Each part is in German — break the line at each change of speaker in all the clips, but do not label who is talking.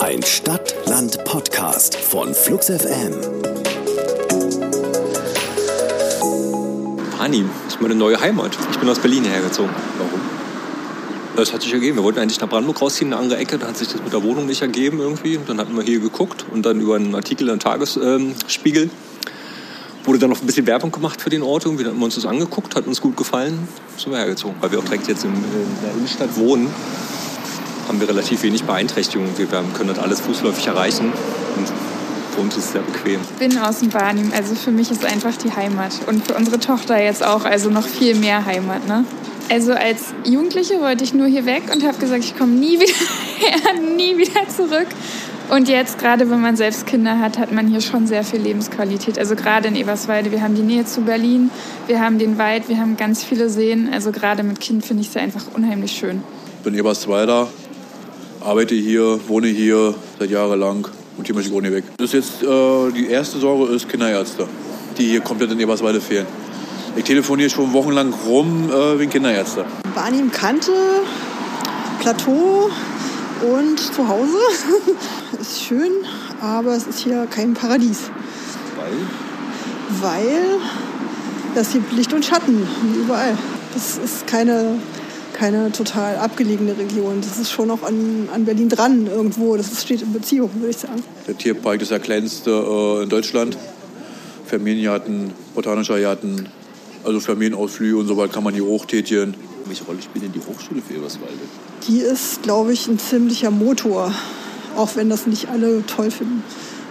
Ein Stadt-Land-Podcast von Flux FM.
Barnim ist meine neue Heimat. Ich bin aus Berlin hergezogen. Warum? Das hat sich ergeben. Wir wollten eigentlich nach Brandenburg rausziehen, eine andere Ecke. Da hat sich das mit der Wohnung nicht ergeben irgendwie. Dann hatten wir hier geguckt und dann über einen Artikel im Tagesspiegel ähm, wurde dann noch ein bisschen Werbung gemacht für den Ort. Irgendwie dann haben uns das angeguckt, hat uns gut gefallen. Sind wir hergezogen. Weil wir auch direkt jetzt in der Innenstadt wohnen, haben wir relativ wenig Beeinträchtigungen. Wir können das alles fußläufig erreichen. Und für uns ist es sehr bequem.
Ich bin aus dem Barnim, also für mich ist einfach die Heimat. Und für unsere Tochter jetzt auch, also noch viel mehr Heimat. Ne? Also als Jugendliche wollte ich nur hier weg und habe gesagt, ich komme nie wieder her, nie wieder zurück. Und jetzt, gerade wenn man selbst Kinder hat, hat man hier schon sehr viel Lebensqualität. Also gerade in Eberswalde, wir haben die Nähe zu Berlin, wir haben den Wald, wir haben ganz viele Seen. Also gerade mit Kind finde ich es einfach unheimlich schön.
Ich bin Eberswalder, arbeite hier, wohne hier seit jahrelang und hier möchte ich auch nicht weg. Das ist jetzt, äh, die erste Sorge ist Kinderärzte, die hier komplett in Eberswalde fehlen. Ich telefoniere schon wochenlang rum äh, wegen Kinderärzte.
Barnim Kante, Plateau und zu Hause. ist schön, aber es ist hier kein Paradies.
Weil?
Weil das hier Licht und Schatten, wie überall. Das ist keine, keine total abgelegene Region. Das ist schon noch an, an Berlin dran irgendwo. Das steht in Beziehung, würde ich sagen.
Der Tierpark ist der kleinste äh, in Deutschland. Familiengarten, botanischer Garten, also Familienausflüge und so weiter kann man hier hochtätigen.
Welche Rolle spielt denn die Hochschule für Eberswalde?
Die ist, glaube ich, ein ziemlicher Motor, auch wenn das nicht alle toll finden.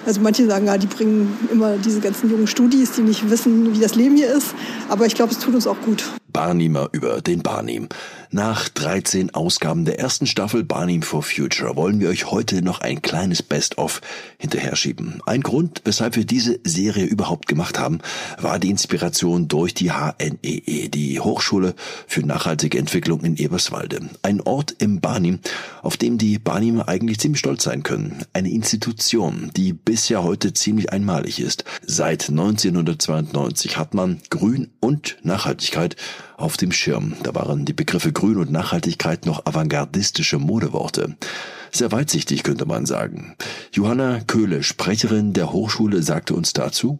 Also manche sagen, ja, die bringen immer diese ganzen jungen Studis, die nicht wissen, wie das Leben hier ist. Aber ich glaube, es tut uns auch gut.
Barnimer über den Barnim. Nach 13 Ausgaben der ersten Staffel Barnim for Future wollen wir euch heute noch ein kleines Best-of hinterher schieben. Ein Grund, weshalb wir diese Serie überhaupt gemacht haben, war die Inspiration durch die HNEE, e, die Hochschule für nachhaltige Entwicklung in Eberswalde. Ein Ort im Barnim, auf dem die Barnimer eigentlich ziemlich stolz sein können. Eine Institution, die bisher heute ziemlich einmalig ist. Seit 1992 hat man Grün und Nachhaltigkeit auf dem Schirm. Da waren die Begriffe Grün und Nachhaltigkeit noch avantgardistische Modeworte. Sehr weitsichtig könnte man sagen. Johanna Köhle, Sprecherin der Hochschule, sagte uns dazu,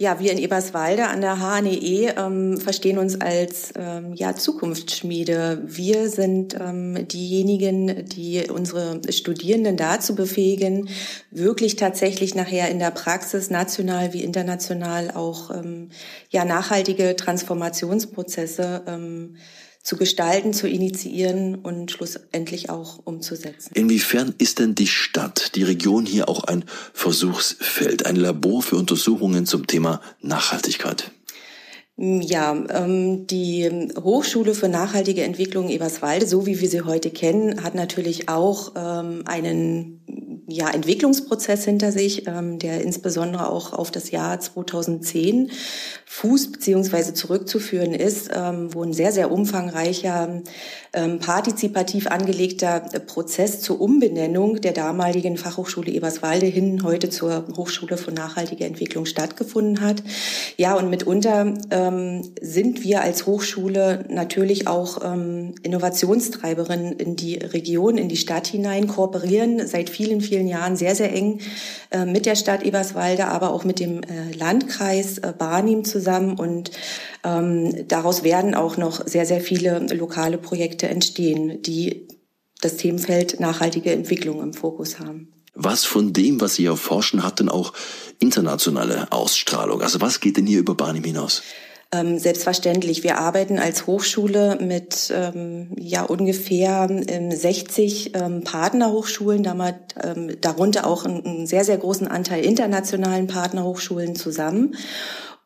ja, wir in Eberswalde an der HNE e, ähm, verstehen uns als ähm, ja, Zukunftsschmiede. Wir sind ähm, diejenigen, die unsere Studierenden dazu befähigen, wirklich tatsächlich nachher in der Praxis national wie international auch ähm, ja, nachhaltige Transformationsprozesse ähm, zu gestalten, zu initiieren und schlussendlich auch umzusetzen.
Inwiefern ist denn die Stadt, die Region hier auch ein Versuchsfeld, ein Labor für Untersuchungen zum Thema Nachhaltigkeit?
Ja, ähm, die Hochschule für nachhaltige Entwicklung Eberswalde, so wie wir sie heute kennen, hat natürlich auch ähm, einen ja, Entwicklungsprozess hinter sich, ähm, der insbesondere auch auf das Jahr 2010 fußt beziehungsweise zurückzuführen ist, ähm, wo ein sehr, sehr umfangreicher, ähm, partizipativ angelegter Prozess zur Umbenennung der damaligen Fachhochschule Eberswalde hin heute zur Hochschule für nachhaltige Entwicklung stattgefunden hat. Ja, und mitunter ähm, sind wir als Hochschule natürlich auch ähm, Innovationstreiberin in die Region, in die Stadt hinein, kooperieren seit vielen, vielen Jahren sehr, sehr eng äh, mit der Stadt Eberswalde, aber auch mit dem äh, Landkreis äh, Barnim zusammen. Und ähm, daraus werden auch noch sehr, sehr viele lokale Projekte entstehen, die das Themenfeld nachhaltige Entwicklung im Fokus haben.
Was von dem, was Sie erforschen, hat denn auch internationale Ausstrahlung? Also was geht denn hier über Barnim hinaus?
Ähm, selbstverständlich. Wir arbeiten als Hochschule mit ähm, ja ungefähr ähm, 60 ähm, Partnerhochschulen, darunter auch einen, einen sehr, sehr großen Anteil internationalen Partnerhochschulen zusammen.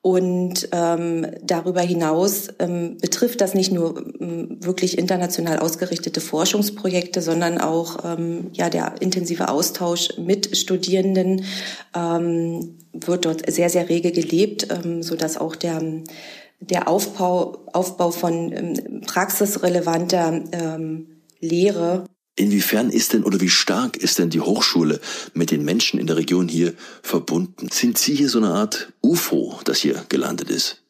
Und ähm, darüber hinaus ähm, betrifft das nicht nur ähm, wirklich international ausgerichtete Forschungsprojekte, sondern auch ähm, ja der intensive Austausch mit Studierenden ähm, wird dort sehr sehr rege gelebt, ähm, so dass auch der der Aufbau Aufbau von ähm, praxisrelevanter ähm, Lehre
Inwiefern ist denn oder wie stark ist denn die Hochschule mit den Menschen in der Region hier verbunden? Sind Sie hier so eine Art UFO, das hier gelandet ist?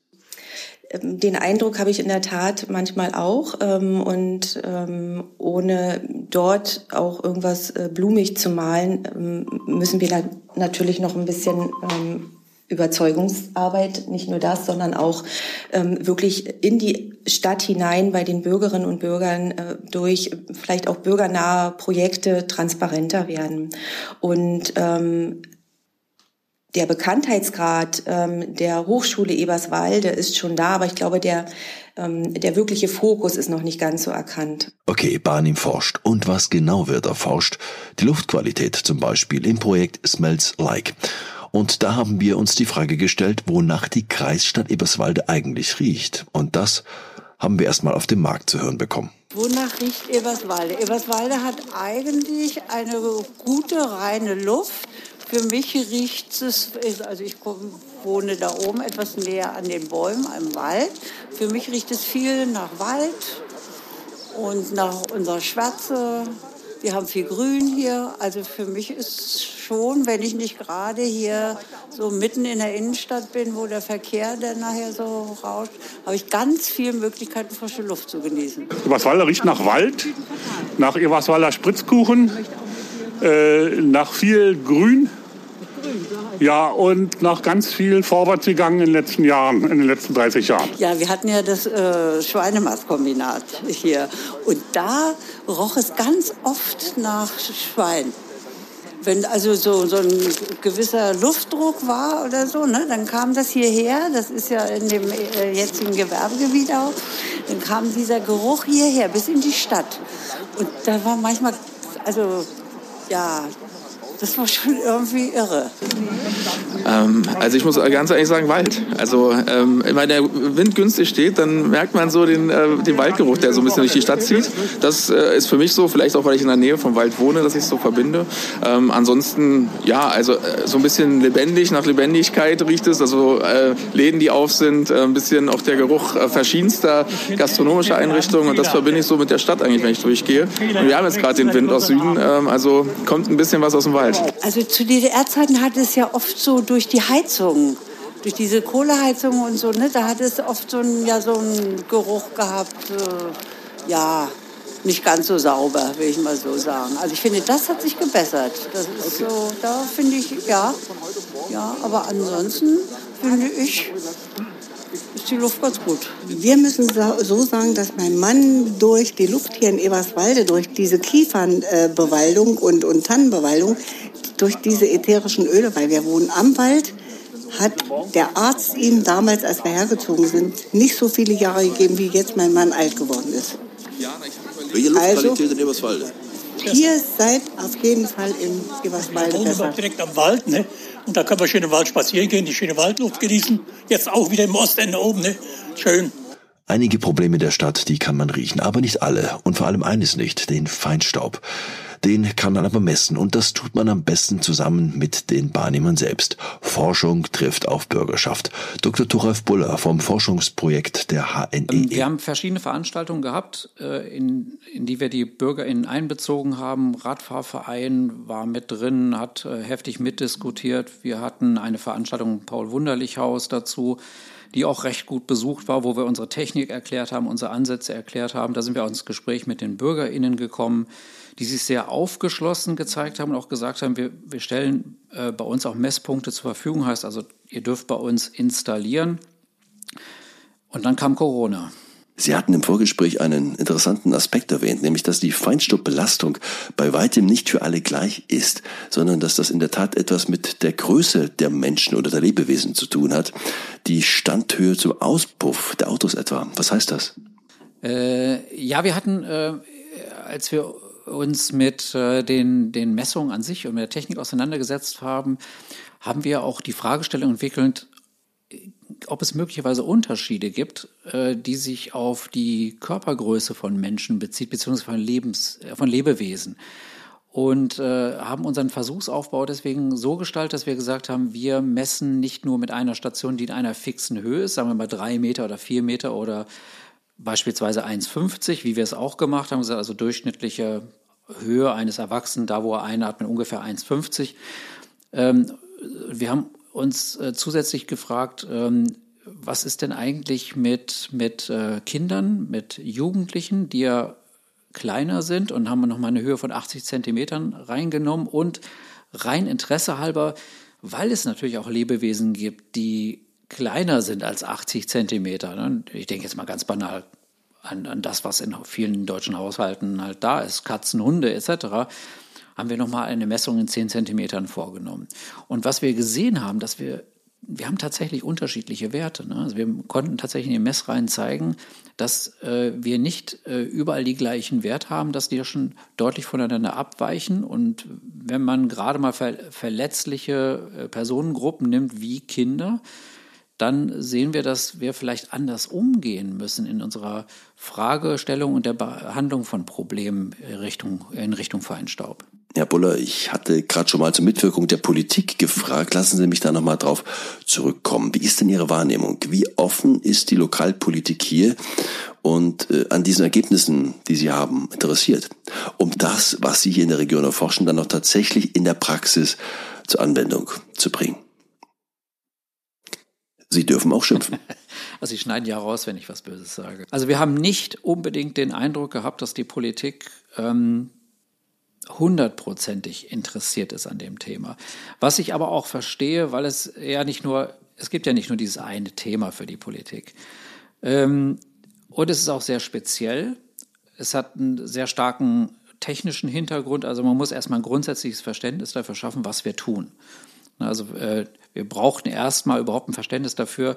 Ähm, den Eindruck habe ich in der Tat manchmal auch. Ähm, und ähm, ohne dort auch irgendwas äh, blumig zu malen, müssen wir natürlich noch ein bisschen Überzeugungsarbeit, nicht nur das, sondern auch ähm, wirklich in die Stadt hinein bei den Bürgerinnen und Bürgern äh, durch vielleicht auch bürgernahe Projekte transparenter werden. Und ähm, der Bekanntheitsgrad ähm, der Hochschule Eberswalde ist schon da, aber ich glaube, der, ähm, der wirkliche Fokus ist noch nicht ganz so erkannt.
Okay, Barnim forscht. Und was genau wird erforscht? Die Luftqualität zum Beispiel im Projekt Smells Like. Und da haben wir uns die Frage gestellt, wonach die Kreisstadt Eberswalde eigentlich riecht. Und das haben wir erstmal auf dem Markt zu hören bekommen.
Wonach riecht Eberswalde? Eberswalde hat eigentlich eine gute, reine Luft. Für mich riecht es, also ich wohne da oben etwas näher an den Bäumen, am Wald. Für mich riecht es viel nach Wald und nach unserer Schwärze, wir haben viel Grün hier. Also für mich ist schon, wenn ich nicht gerade hier so mitten in der Innenstadt bin, wo der Verkehr dann nachher so rauscht, habe ich ganz viele Möglichkeiten, frische Luft zu genießen.
Eberswalder riecht nach Wald, nach Eberswalder Spritzkuchen, äh, nach viel Grün. Ja, und nach ganz viel vorwärts gegangen in den letzten Jahren, in den letzten 30 Jahren.
Ja, wir hatten ja das äh, Schweinemastkombinat hier. Und da roch es ganz oft nach Schwein. Wenn also so, so ein gewisser Luftdruck war oder so, ne, dann kam das hierher, das ist ja in dem äh, jetzigen Gewerbegebiet auch, dann kam dieser Geruch hierher bis in die Stadt. Und da war manchmal, also ja, das war schon irgendwie irre.
Ähm, also ich muss ganz ehrlich sagen, Wald. Also ähm, wenn der Wind günstig steht, dann merkt man so den, äh, den Waldgeruch, der so ein bisschen durch die Stadt zieht. Das äh, ist für mich so, vielleicht auch, weil ich in der Nähe vom Wald wohne, dass ich es so verbinde. Ähm, ansonsten, ja, also äh, so ein bisschen lebendig, nach Lebendigkeit riecht es. Also äh, Läden, die auf sind, äh, ein bisschen auch der Geruch äh, verschiedenster gastronomischer Einrichtungen. Und das verbinde ich so mit der Stadt eigentlich, wenn ich durchgehe. Und wir haben jetzt gerade den Wind aus Süden, ähm, also kommt ein bisschen was aus dem Wald.
Also zu DDR-Zeiten hat es ja oft so durch die Heizung, durch diese Kohleheizung und so, ne, da hat es oft so einen, ja, so Geruch gehabt, äh, ja, nicht ganz so sauber, will ich mal so sagen. Also ich finde, das hat sich gebessert. Das ist so, da finde ich, ja, ja, aber ansonsten finde ich, ist die Luft ganz gut.
Wir müssen so sagen, dass mein Mann durch die Luft hier in Eberswalde, durch diese Kiefernbewaldung und, und Tannenbewaldung, durch diese ätherischen Öle, weil wir wohnen am Wald, hat der Arzt ihm damals, als wir hergezogen sind, nicht so viele Jahre gegeben, wie jetzt mein Mann alt geworden ist.
Welche Luftqualität also, in Eberswalde?
Ihr seid auf jeden Fall in Eberswalde
besser. Wir direkt am Wald, ne? Und da können wir schön im Wald spazieren gehen, die schöne Waldluft genießen. Jetzt auch wieder im Ostende oben, ne? Schön.
Einige Probleme der Stadt, die kann man riechen, aber nicht alle. Und vor allem eines nicht, den Feinstaub. Den kann man aber messen und das tut man am besten zusammen mit den Barnehmern selbst. Forschung trifft auf Bürgerschaft. Dr. Thoralf Buller vom Forschungsprojekt der HNE.
Ähm, wir haben verschiedene Veranstaltungen gehabt, äh, in, in die wir die BürgerInnen einbezogen haben. Radfahrverein war mit drin, hat äh, heftig mitdiskutiert. Wir hatten eine Veranstaltung im Paul-Wunderlich-Haus dazu die auch recht gut besucht war, wo wir unsere Technik erklärt haben, unsere Ansätze erklärt haben. Da sind wir auch ins Gespräch mit den BürgerInnen gekommen die sich sehr aufgeschlossen gezeigt haben und auch gesagt haben, wir, wir stellen äh, bei uns auch Messpunkte zur Verfügung, heißt also, ihr dürft bei uns installieren. Und dann kam Corona.
Sie hatten im Vorgespräch einen interessanten Aspekt erwähnt, nämlich dass die Feinstaubbelastung bei weitem nicht für alle gleich ist, sondern dass das in der Tat etwas mit der Größe der Menschen oder der Lebewesen zu tun hat. Die Standhöhe zum Auspuff der Autos etwa. Was heißt das?
Äh, ja, wir hatten, äh, als wir uns mit äh, den, den Messungen an sich und mit der Technik auseinandergesetzt haben, haben wir auch die Fragestellung entwickelt, ob es möglicherweise Unterschiede gibt, äh, die sich auf die Körpergröße von Menschen bezieht, beziehungsweise von, Lebens, äh, von Lebewesen. Und äh, haben unseren Versuchsaufbau deswegen so gestaltet, dass wir gesagt haben, wir messen nicht nur mit einer Station, die in einer fixen Höhe ist, sagen wir mal drei Meter oder vier Meter oder beispielsweise 1,50, wie wir es auch gemacht haben, also durchschnittliche Höhe eines Erwachsenen, da wo er einatmet, ungefähr 1,50. Ähm, wir haben uns äh, zusätzlich gefragt, ähm, was ist denn eigentlich mit, mit äh, Kindern, mit Jugendlichen, die ja kleiner sind und haben nochmal eine Höhe von 80 Zentimetern reingenommen und rein Interesse halber, weil es natürlich auch Lebewesen gibt, die kleiner sind als 80 Zentimeter. Ne? Ich denke jetzt mal ganz banal an, an das, was in vielen deutschen Haushalten halt da ist, Katzen, Hunde etc haben wir nochmal eine Messung in 10 Zentimetern vorgenommen. Und was wir gesehen haben, dass wir wir haben tatsächlich unterschiedliche Werte. Ne? Also wir konnten tatsächlich in den Messreihen zeigen, dass äh, wir nicht äh, überall die gleichen Werte haben, dass die ja schon deutlich voneinander abweichen. Und wenn man gerade mal ver verletzliche äh, Personengruppen nimmt, wie Kinder, dann sehen wir, dass wir vielleicht anders umgehen müssen in unserer Fragestellung und der Behandlung von Problemen in Richtung, in Richtung Feinstaub.
Herr Buller, ich hatte gerade schon mal zur Mitwirkung der Politik gefragt. Lassen Sie mich da nochmal drauf zurückkommen. Wie ist denn Ihre Wahrnehmung? Wie offen ist die Lokalpolitik hier und äh, an diesen Ergebnissen, die Sie haben, interessiert, um das, was Sie hier in der Region erforschen, dann auch tatsächlich in der Praxis zur Anwendung zu bringen? Sie dürfen auch schimpfen.
Also Sie schneiden ja raus, wenn ich was Böses sage. Also wir haben nicht unbedingt den Eindruck gehabt, dass die Politik ähm, hundertprozentig interessiert ist an dem Thema. Was ich aber auch verstehe, weil es ja nicht nur, es gibt ja nicht nur dieses eine Thema für die Politik. Ähm, und es ist auch sehr speziell. Es hat einen sehr starken technischen Hintergrund. Also man muss erstmal ein grundsätzliches Verständnis dafür schaffen, was wir tun. Also äh, wir brauchten erstmal überhaupt ein Verständnis dafür,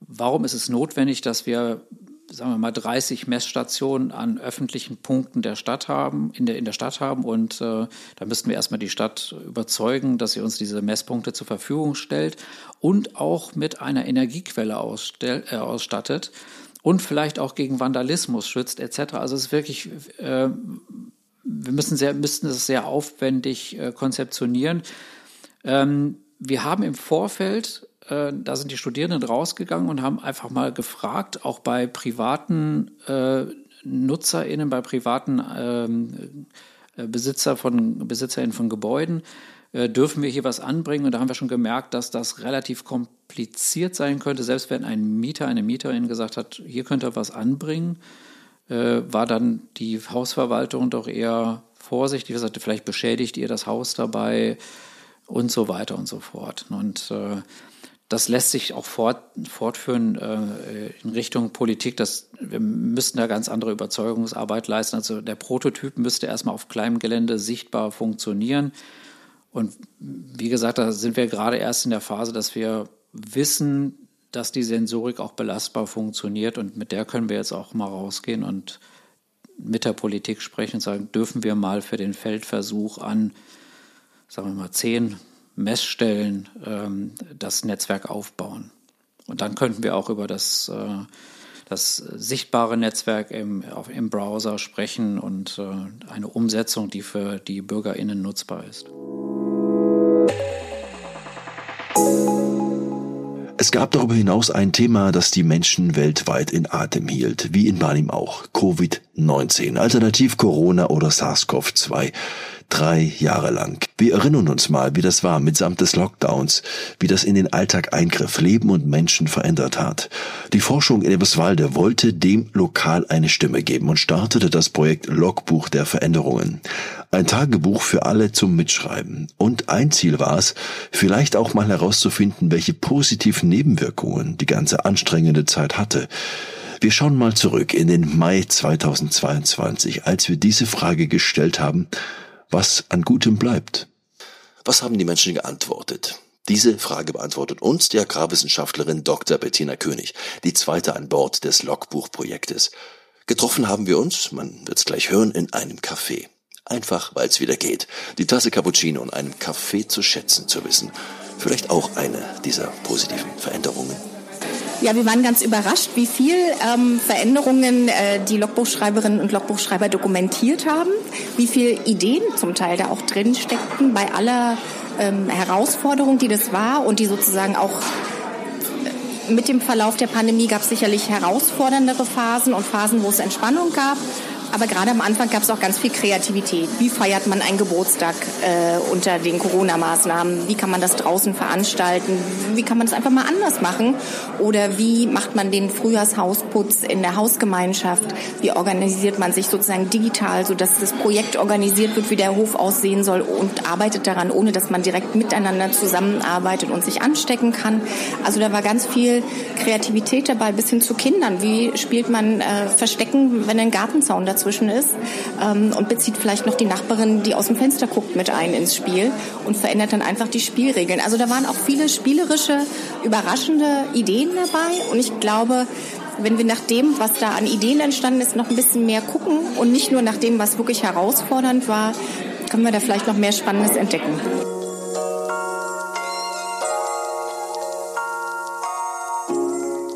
warum ist es notwendig, dass wir sagen wir mal, 30 Messstationen an öffentlichen Punkten der Stadt haben, in der, in der Stadt haben. Und äh, da müssten wir erstmal die Stadt überzeugen, dass sie uns diese Messpunkte zur Verfügung stellt und auch mit einer Energiequelle ausstell, äh, ausstattet und vielleicht auch gegen Vandalismus schützt, etc. Also es ist wirklich, äh, wir müssen, sehr, müssten das sehr aufwendig äh, konzeptionieren. Ähm, wir haben im Vorfeld äh, da sind die Studierenden rausgegangen und haben einfach mal gefragt, auch bei privaten äh, NutzerInnen, bei privaten ähm, äh, Besitzer von, BesitzerInnen von Gebäuden, äh, dürfen wir hier was anbringen? Und da haben wir schon gemerkt, dass das relativ kompliziert sein könnte. Selbst wenn ein Mieter, eine Mieterin gesagt hat, hier könnt ihr was anbringen, äh, war dann die Hausverwaltung doch eher vorsichtig. Wir sagte, vielleicht beschädigt ihr das Haus dabei und so weiter und so fort. Und äh, das lässt sich auch fort, fortführen äh, in Richtung Politik. Das, wir müssten da ganz andere Überzeugungsarbeit leisten. Also der Prototyp müsste erstmal auf kleinem Gelände sichtbar funktionieren. Und wie gesagt, da sind wir gerade erst in der Phase, dass wir wissen, dass die Sensorik auch belastbar funktioniert. Und mit der können wir jetzt auch mal rausgehen und mit der Politik sprechen und sagen, dürfen wir mal für den Feldversuch an, sagen wir mal, zehn Messstellen ähm, das Netzwerk aufbauen. Und dann könnten wir auch über das, äh, das sichtbare Netzwerk im, auf, im Browser sprechen und äh, eine Umsetzung, die für die BürgerInnen nutzbar ist.
Es gab darüber hinaus ein Thema, das die Menschen weltweit in Atem hielt, wie in Barnim auch. Covid-19, alternativ Corona oder SARS-CoV-2 drei Jahre lang. Wir erinnern uns mal, wie das war mitsamt des Lockdowns, wie das in den Alltag eingriff, Leben und Menschen verändert hat. Die Forschung in Eberswalde wollte dem Lokal eine Stimme geben und startete das Projekt Logbuch der Veränderungen. Ein Tagebuch für alle zum Mitschreiben. Und ein Ziel war es, vielleicht auch mal herauszufinden, welche positiven Nebenwirkungen die ganze anstrengende Zeit hatte. Wir schauen mal zurück in den Mai 2022, als wir diese Frage gestellt haben, was an Gutem bleibt. Was haben die Menschen geantwortet? Diese Frage beantwortet uns die Agrarwissenschaftlerin Dr. Bettina König, die zweite an Bord des Logbuchprojektes. Getroffen haben wir uns, man wird's gleich hören, in einem Café. Einfach, weil es wieder geht. Die Tasse Cappuccino und einem Kaffee zu schätzen zu wissen. Vielleicht auch eine dieser positiven Veränderungen.
Ja, wir waren ganz überrascht, wie viel ähm, Veränderungen äh, die Logbuchschreiberinnen und Logbuchschreiber dokumentiert haben, wie viel Ideen zum Teil da auch drin steckten bei aller ähm, Herausforderung, die das war und die sozusagen auch äh, mit dem Verlauf der Pandemie gab es sicherlich herausforderndere Phasen und Phasen, wo es Entspannung gab. Aber gerade am Anfang gab es auch ganz viel Kreativität. Wie feiert man einen Geburtstag äh, unter den Corona-Maßnahmen? Wie kann man das draußen veranstalten? Wie kann man das einfach mal anders machen? Oder wie macht man den Frühjahrshausputz in der Hausgemeinschaft? Wie organisiert man sich sozusagen digital, sodass das Projekt organisiert wird, wie der Hof aussehen soll und arbeitet daran, ohne dass man direkt miteinander zusammenarbeitet und sich anstecken kann? Also da war ganz viel Kreativität dabei, bis hin zu Kindern. Wie spielt man äh, Verstecken, wenn ein Gartenzaun dazu dazwischen ist ähm, und bezieht vielleicht noch die Nachbarin, die aus dem Fenster guckt, mit ein ins Spiel und verändert dann einfach die Spielregeln. Also da waren auch viele spielerische, überraschende Ideen dabei und ich glaube, wenn wir nach dem, was da an Ideen entstanden ist, noch ein bisschen mehr gucken und nicht nur nach dem, was wirklich herausfordernd war, können wir da vielleicht noch mehr Spannendes entdecken.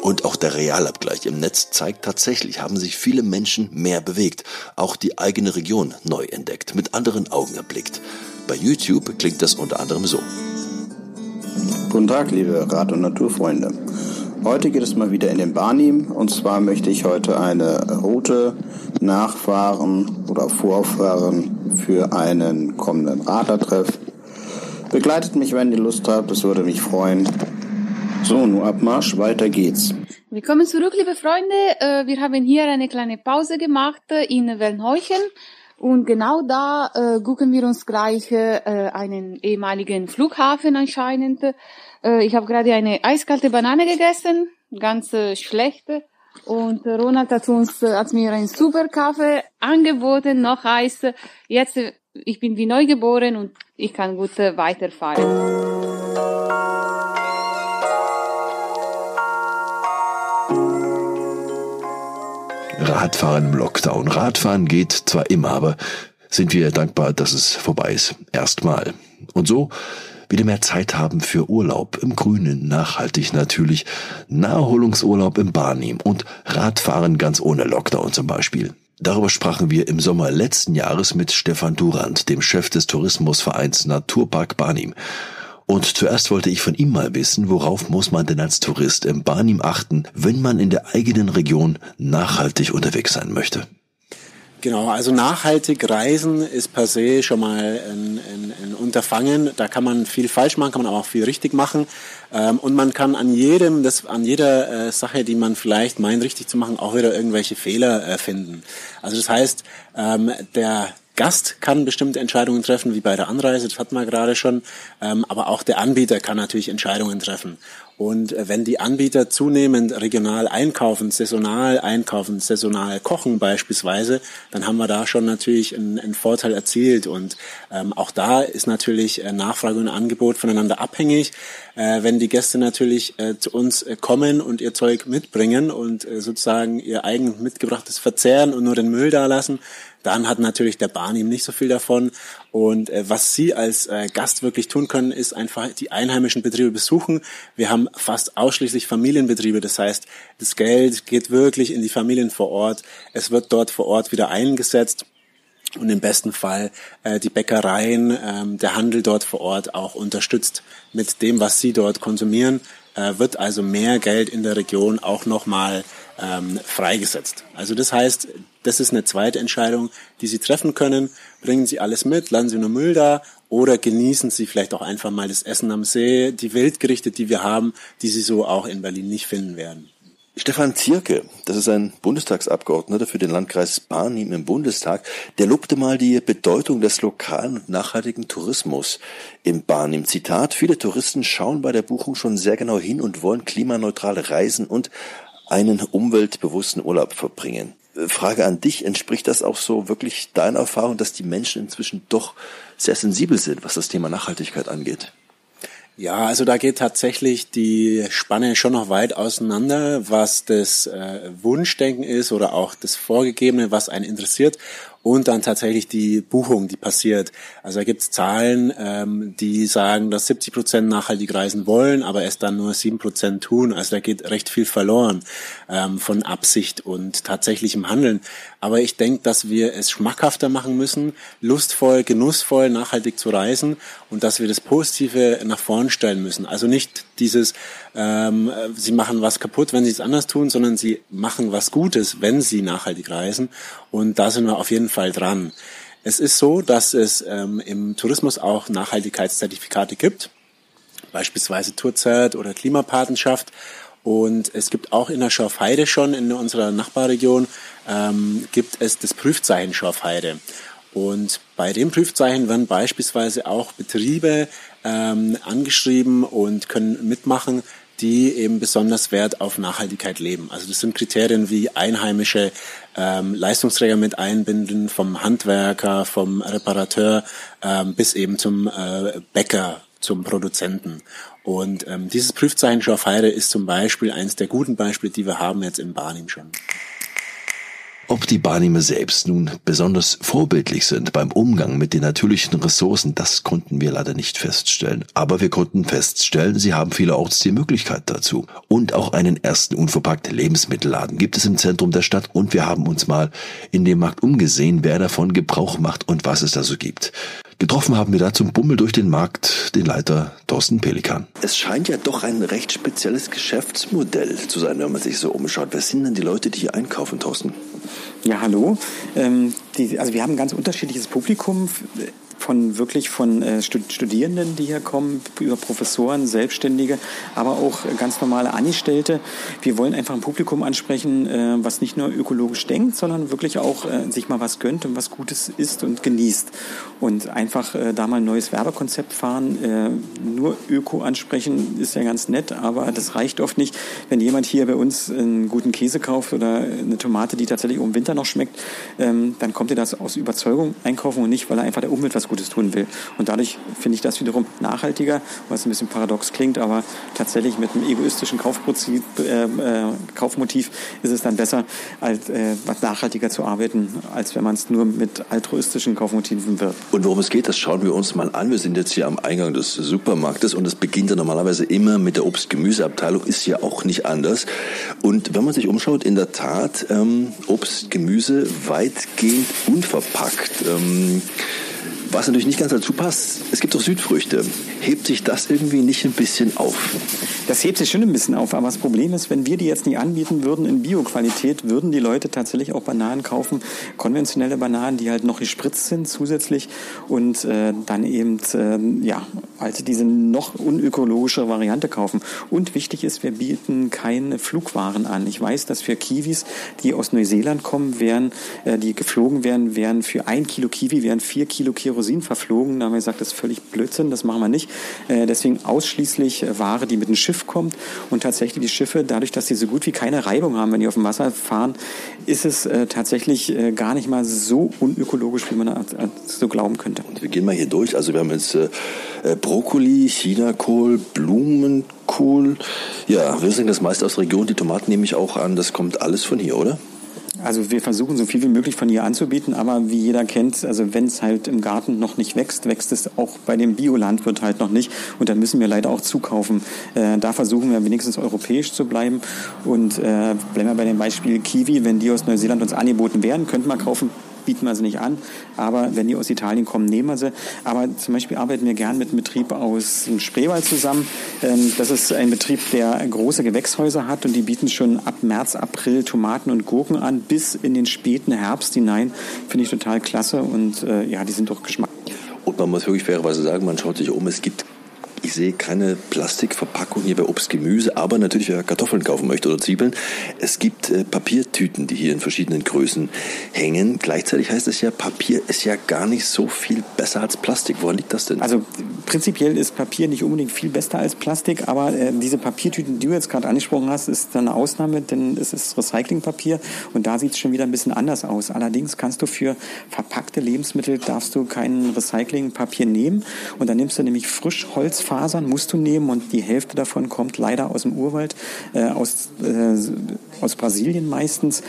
Und auch der Realabgleich im Netz zeigt tatsächlich, haben sich viele Menschen mehr bewegt, auch die eigene Region neu entdeckt, mit anderen Augen erblickt. Bei YouTube klingt das unter anderem so.
Guten Tag, liebe Rad- und Naturfreunde. Heute geht es mal wieder in den Barnim und zwar möchte ich heute eine Route nachfahren oder vorfahren für einen kommenden Radlertreff. Begleitet mich, wenn ihr Lust habt, das würde mich freuen. So, nun Abmarsch, weiter geht's.
Willkommen zurück, liebe Freunde. Äh, wir haben hier eine kleine Pause gemacht äh, in Wellenheuchen. Und genau da äh, gucken wir uns gleich einen ehemaligen Flughafen anscheinend. Ich habe gerade eine eiskalte Banane gegessen, ganz schlechte. Und Ronald hat uns, hat mir einen super Kaffee angeboten, noch Eis. Jetzt, ich bin wie neu geboren und ich kann gut weiterfahren.
Radfahren im Lockdown. Radfahren geht zwar immer, aber sind wir dankbar, dass es vorbei ist. Erstmal. Und so wieder mehr Zeit haben für Urlaub im Grünen, nachhaltig natürlich, Naherholungsurlaub im Barnim und Radfahren ganz ohne Lockdown zum Beispiel. Darüber sprachen wir im Sommer letzten Jahres mit Stefan Durand, dem Chef des Tourismusvereins Naturpark Barnim. Und zuerst wollte ich von ihm mal wissen, worauf muss man denn als Tourist im Barnim achten, wenn man in der eigenen Region nachhaltig unterwegs sein möchte?
Genau, also nachhaltig reisen ist per se schon mal ein, ein, ein, Unterfangen. Da kann man viel falsch machen, kann man aber auch viel richtig machen. Ähm, und man kann an jedem, das, an jeder äh, Sache, die man vielleicht meint, richtig zu machen, auch wieder irgendwelche Fehler äh, finden. Also das heißt, ähm, der Gast kann bestimmte Entscheidungen treffen, wie bei der Anreise, das hatten wir gerade schon, ähm, aber auch der Anbieter kann natürlich Entscheidungen treffen. Und äh, wenn die Anbieter zunehmend regional einkaufen, saisonal einkaufen, saisonal kochen beispielsweise, dann haben wir da schon natürlich einen, einen Vorteil erzielt. Und ähm, auch da ist natürlich äh, Nachfrage und Angebot voneinander abhängig. Äh, wenn die Gäste natürlich äh, zu uns äh, kommen und ihr Zeug mitbringen und äh, sozusagen ihr eigen mitgebrachtes verzehren und nur den Müll da lassen, dann hat natürlich der Bahn ihm nicht so viel davon. Und äh, was Sie als äh, Gast wirklich tun können, ist einfach die einheimischen Betriebe besuchen. Wir haben fast ausschließlich Familienbetriebe. Das heißt, das Geld geht wirklich in die Familien vor Ort. Es wird dort vor Ort wieder eingesetzt und im besten Fall äh, die Bäckereien, ähm, der Handel dort vor Ort auch unterstützt mit dem, was sie dort konsumieren, äh, wird also mehr Geld in der Region auch nochmal ähm, freigesetzt. Also das heißt, das ist eine zweite Entscheidung, die Sie treffen können. Bringen Sie alles mit, lassen Sie nur Müll da oder genießen Sie vielleicht auch einfach mal das Essen am See, die Wildgerichte, die wir haben, die Sie so auch in Berlin nicht finden werden.
Stefan Zierke, das ist ein Bundestagsabgeordneter für den Landkreis Barnim im Bundestag, der lobte mal die Bedeutung des lokalen und nachhaltigen Tourismus im Barnim. Zitat, viele Touristen schauen bei der Buchung schon sehr genau hin und wollen klimaneutrale Reisen und einen umweltbewussten Urlaub verbringen. Frage an dich, entspricht das auch so wirklich deiner Erfahrung, dass die Menschen inzwischen doch sehr sensibel sind, was das Thema Nachhaltigkeit angeht?
Ja, also da geht tatsächlich die Spanne schon noch weit auseinander, was das äh, Wunschdenken ist oder auch das Vorgegebene, was einen interessiert. Und dann tatsächlich die Buchung, die passiert. Also da gibt es Zahlen, ähm, die sagen, dass 70 Prozent nachhaltig reisen wollen, aber es dann nur sieben Prozent tun. Also da geht recht viel verloren ähm, von Absicht und tatsächlichem Handeln. Aber ich denke, dass wir es schmackhafter machen müssen, lustvoll, genussvoll, nachhaltig zu reisen und dass wir das Positive nach vorn stellen müssen. Also nicht dieses, ähm, sie machen was kaputt, wenn sie es anders tun, sondern sie machen was Gutes, wenn sie nachhaltig reisen. Und da sind wir auf jeden Fall dran. Es ist so, dass es ähm, im Tourismus auch Nachhaltigkeitszertifikate gibt, beispielsweise Tourzeit oder Klimapatenschaft. Und es gibt auch in der Schorfheide schon, in unserer Nachbarregion, ähm, gibt es das Prüfzeichen Schorfheide. Und bei dem Prüfzeichen werden beispielsweise auch Betriebe ähm, angeschrieben und können mitmachen, die eben besonders Wert auf Nachhaltigkeit leben. Also das sind Kriterien wie einheimische ähm, Leistungsträger mit einbinden, vom Handwerker, vom Reparateur ähm, bis eben zum äh, Bäcker, zum Produzenten. Und ähm, dieses Prüfzeichen Schorfheide ist zum Beispiel eines der guten Beispiele, die wir haben jetzt in Barnim schon.
Ob die Barnehmer selbst nun besonders vorbildlich sind beim Umgang mit den natürlichen Ressourcen, das konnten wir leider nicht feststellen. Aber wir konnten feststellen, sie haben vielerorts die Möglichkeit dazu. Und auch einen ersten unverpackt Lebensmittelladen gibt es im Zentrum der Stadt und wir haben uns mal in dem Markt umgesehen, wer davon Gebrauch macht und was es da so gibt. Getroffen haben wir da zum Bummel durch den Markt den Leiter Thorsten Pelikan.
Es scheint ja doch ein recht spezielles Geschäftsmodell zu sein, wenn man sich so umschaut. Wer sind denn die Leute, die hier einkaufen, Thorsten?
Ja, hallo. Ähm, die, also wir haben ein ganz unterschiedliches Publikum von wirklich von äh, Studierenden, die hier kommen, über Professoren, Selbstständige, aber auch ganz normale Angestellte. Wir wollen einfach ein Publikum ansprechen, äh, was nicht nur ökologisch denkt, sondern wirklich auch äh, sich mal was gönnt und was Gutes isst und genießt. Und einfach äh, da mal ein neues Werbekonzept fahren. Äh, nur Öko ansprechen ist ja ganz nett, aber das reicht oft nicht. Wenn jemand hier bei uns einen guten Käse kauft oder eine Tomate, die tatsächlich im Winter noch schmeckt, ähm, dann kommt er das aus Überzeugung einkaufen und nicht, weil er einfach der Umwelt was Gutes tun will. Und dadurch finde ich das wiederum nachhaltiger, was ein bisschen paradox klingt, aber tatsächlich mit einem egoistischen Kaufprinzip, äh, äh, Kaufmotiv ist es dann besser, als äh, was nachhaltiger zu arbeiten, als wenn man es nur mit altruistischen Kaufmotiven wird.
Und worum es geht, das schauen wir uns mal an. Wir sind jetzt hier am Eingang des Supermarktes und es beginnt ja normalerweise immer mit der Obst-Gemüseabteilung, ist ja auch nicht anders. Und wenn man sich umschaut, in der Tat ähm, Obst, Gemüse weitgehend unverpackt. Ähm, was natürlich nicht ganz dazu passt, es gibt auch Südfrüchte. Hebt sich das irgendwie nicht ein bisschen auf?
Das hebt sich schon ein bisschen auf, aber das Problem ist, wenn wir die jetzt nicht anbieten würden in Bioqualität, würden die Leute tatsächlich auch Bananen kaufen, konventionelle Bananen, die halt noch gespritzt sind zusätzlich und äh, dann eben äh, ja, halt diese noch unökologische Variante kaufen. Und wichtig ist, wir bieten keine Flugwaren an. Ich weiß, dass für Kiwis, die aus Neuseeland kommen, wären, äh, die geflogen wären, wären für ein Kilo Kiwi wären vier Kilo Kerosin verflogen. Da haben wir gesagt, das ist völlig Blödsinn, das machen wir nicht. Äh, deswegen ausschließlich Ware, die mit dem Schiff kommt. Und tatsächlich die Schiffe, dadurch, dass sie so gut wie keine Reibung haben, wenn die auf dem Wasser fahren, ist es äh, tatsächlich äh, gar nicht mal so unökologisch, wie man äh, so glauben könnte.
Und wir gehen mal hier durch. Also wir haben jetzt äh, äh Brokkoli, Chinakohl, Blumenkohl. Ja, wir sind das meiste aus der Region. Die Tomaten nehme ich auch an. Das kommt alles von hier, oder?
Also wir versuchen so viel wie möglich von hier anzubieten, aber wie jeder kennt, also wenn es halt im Garten noch nicht wächst, wächst es auch bei dem Biolandwirt halt noch nicht. Und dann müssen wir leider auch zukaufen. Äh, da versuchen wir wenigstens europäisch zu bleiben. Und äh, bleiben wir bei dem Beispiel Kiwi, wenn die aus Neuseeland uns angeboten werden, könnten wir kaufen, bieten wir sie nicht an. Aber wenn die aus Italien kommen, nehmen wir sie. Aber zum Beispiel arbeiten wir gern mit einem Betrieb aus dem Spreewald zusammen. Ähm, das ist ein Betrieb, der große Gewächshäuser hat und die bieten schon ab März, April Tomaten und Gurken an bis in den späten Herbst hinein. Finde ich total klasse und äh, ja, die sind doch Geschmack.
Und man muss wirklich fairerweise sagen, man schaut sich um, es gibt ich sehe keine Plastikverpackung hier bei Obst, Gemüse, aber natürlich, wer Kartoffeln kaufen möchte oder Zwiebeln. Es gibt äh, Papiertüten, die hier in verschiedenen Größen hängen. Gleichzeitig heißt es ja, Papier ist ja gar nicht so viel besser als Plastik. Woran liegt das denn?
Also prinzipiell ist Papier nicht unbedingt viel besser als Plastik, aber äh, diese Papiertüten, die du jetzt gerade angesprochen hast, ist eine Ausnahme, denn es ist Recyclingpapier und da sieht es schon wieder ein bisschen anders aus. Allerdings kannst du für verpackte Lebensmittel darfst du kein Recyclingpapier nehmen und dann nimmst du nämlich Frischholzfaser Glasfasern musst du nehmen und die Hälfte davon kommt leider aus dem Urwald, äh, aus, äh, aus Brasilien meistens.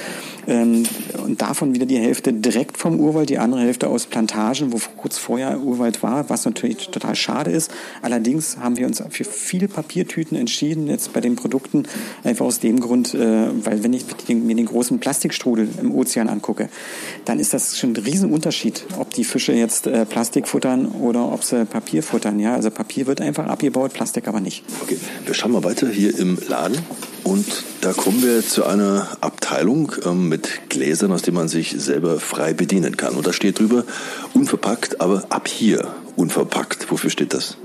Ähm, und davon wieder die Hälfte direkt vom Urwald, die andere Hälfte aus Plantagen, wo kurz vorher Urwald war, was natürlich total schade ist. Allerdings haben wir uns für viele Papiertüten entschieden, jetzt bei den Produkten, einfach aus dem Grund, äh, weil wenn ich mir den großen Plastikstrudel im Ozean angucke, dann ist das schon ein Riesenunterschied, ob die Fische jetzt äh, Plastik futtern oder ob sie Papier futtern. Ja, also Papier wird einfach abgebaut, Plastik aber nicht.
Okay, wir schauen mal weiter hier im Laden. Und da kommen wir zu einer Abteilung ähm, mit Gläsern, aus denen man sich selber frei bedienen kann. Und da steht drüber, unverpackt, aber ab hier unverpackt. Wofür steht das?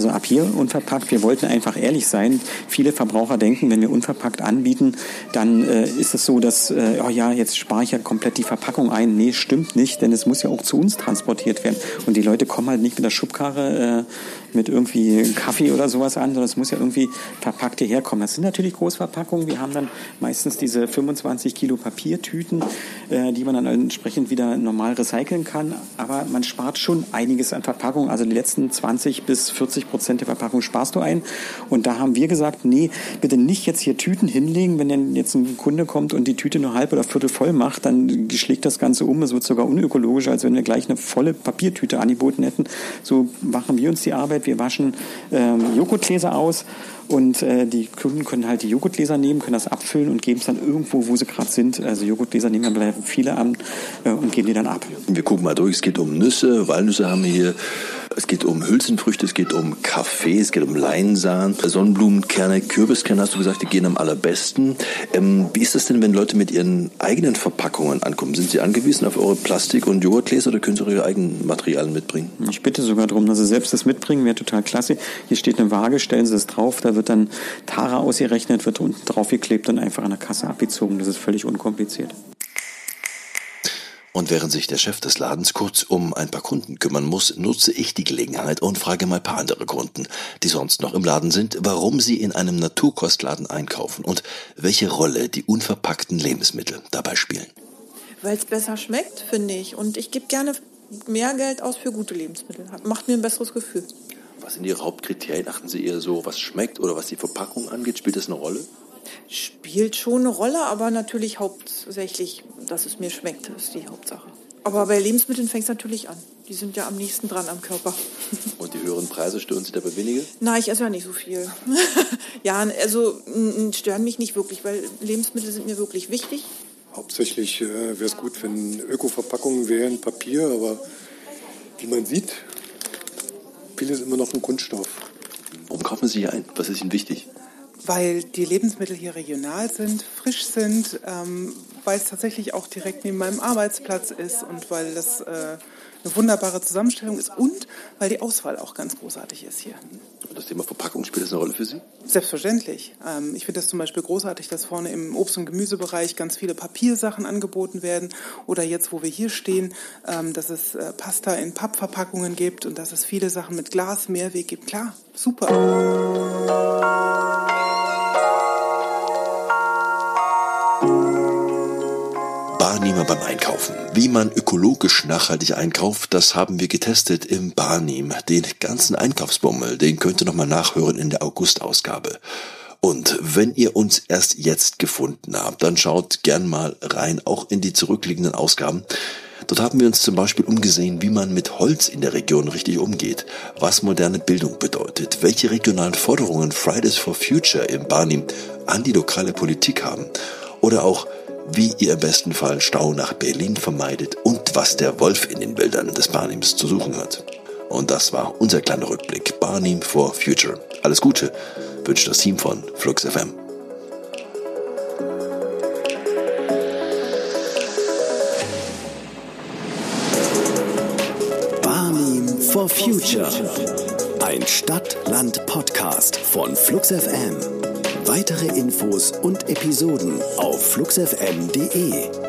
Also ab hier unverpackt. Wir wollten einfach ehrlich sein. Viele Verbraucher denken, wenn wir unverpackt anbieten, dann äh, ist es so, dass, äh, oh ja, jetzt spare ich ja komplett die Verpackung ein. Nee, stimmt nicht, denn es muss ja auch zu uns transportiert werden. Und die Leute kommen halt nicht mit der Schubkarre äh, mit irgendwie Kaffee oder sowas an, sondern es muss ja irgendwie verpackt hierher kommen. Das sind natürlich Großverpackungen. Wir haben dann meistens diese 25 Kilo Papiertüten, äh, die man dann entsprechend wieder normal recyceln kann. Aber man spart schon einiges an Verpackung. Also die letzten 20 bis 40 Prozent der Verpackung sparst du ein. Und da haben wir gesagt, nee, bitte nicht jetzt hier Tüten hinlegen. Wenn denn jetzt ein Kunde kommt und die Tüte nur halb oder viertel voll macht, dann schlägt das Ganze um. Es wird sogar unökologischer, als wenn wir gleich eine volle Papiertüte angeboten hätten. So machen wir uns die Arbeit. Wir waschen ähm, Joghurtgläser aus und äh, die Kunden können halt die Joghurtgläser nehmen, können das abfüllen und geben es dann irgendwo, wo sie gerade sind. Also Joghurtgläser nehmen dann viele an äh, und geben die dann ab.
Wir gucken mal durch. Es geht um Nüsse, Walnüsse haben wir hier. Es geht um Hülsenfrüchte, es geht um Kaffee, es geht um Leinsamen, Sonnenblumenkerne, Kürbiskerne, hast du gesagt, die gehen am allerbesten. Ähm, wie ist das denn, wenn Leute mit ihren eigenen Verpackungen ankommen? Sind sie angewiesen auf eure Plastik- und Joghurtgläser oder können sie ihre eigenen Materialien mitbringen?
Ich bitte sogar darum, dass sie selbst das mitbringen, wäre total klasse. Hier steht eine Waage, stellen sie das drauf, da wird dann Tara ausgerechnet, wird unten drauf geklebt und einfach an der Kasse abgezogen. Das ist völlig unkompliziert.
Und während sich der Chef des Ladens kurz um ein paar Kunden kümmern muss, nutze ich die Gelegenheit und frage mal ein paar andere Kunden, die sonst noch im Laden sind, warum sie in einem Naturkostladen einkaufen und welche Rolle die unverpackten Lebensmittel dabei spielen.
Weil es besser schmeckt, finde ich. Und ich gebe gerne mehr Geld aus für gute Lebensmittel. Macht mir ein besseres Gefühl.
Was sind Ihre Hauptkriterien? Achten Sie eher so, was schmeckt oder was die Verpackung angeht? Spielt das eine Rolle?
Spielt schon eine Rolle, aber natürlich hauptsächlich, dass es mir schmeckt, ist die Hauptsache. Aber bei Lebensmitteln fängt es natürlich an. Die sind ja am nächsten dran am Körper.
Und die höheren Preise stören Sie dabei weniger?
Nein, ich esse ja nicht so viel. ja, also stören mich nicht wirklich, weil Lebensmittel sind mir wirklich wichtig.
Hauptsächlich äh, wäre es gut, wenn Öko-Verpackungen wären, Papier, aber wie man sieht, vieles immer noch ein Kunststoff.
Warum kaufen Sie hier ein? Was ist Ihnen wichtig?
Weil die Lebensmittel hier regional sind, frisch sind, ähm, weil es tatsächlich auch direkt neben meinem Arbeitsplatz ist und weil das äh, eine wunderbare Zusammenstellung ist und weil die Auswahl auch ganz großartig ist hier.
Und das Thema Verpackung spielt das eine Rolle für Sie?
Selbstverständlich. Ähm, ich finde das zum Beispiel großartig, dass vorne im Obst- und Gemüsebereich ganz viele Papiersachen angeboten werden oder jetzt, wo wir hier stehen, ähm, dass es äh, Pasta in Pappverpackungen gibt und dass es viele Sachen mit Glas, Mehrweg gibt. Klar, super.
Barnehmer beim Einkaufen. Wie man ökologisch nachhaltig einkauft, das haben wir getestet im Barnehm. Den ganzen Einkaufsbummel, den könnt ihr nochmal nachhören in der August-Ausgabe. Und wenn ihr uns erst jetzt gefunden habt, dann schaut gern mal rein, auch in die zurückliegenden Ausgaben. Dort haben wir uns zum Beispiel umgesehen, wie man mit Holz in der Region richtig umgeht, was moderne Bildung bedeutet, welche regionalen Forderungen Fridays for Future im Barnim an die lokale Politik haben oder auch wie ihr im besten Fall Stau nach Berlin vermeidet und was der Wolf in den Wäldern des Barnims zu suchen hat. Und das war unser kleiner Rückblick. Barnim for Future. Alles Gute wünscht das Team von Flux FM.
Barnim for Future. Ein Stadt-Land-Podcast von Flux FM. Weitere Infos und Episoden auf fluxfm.de.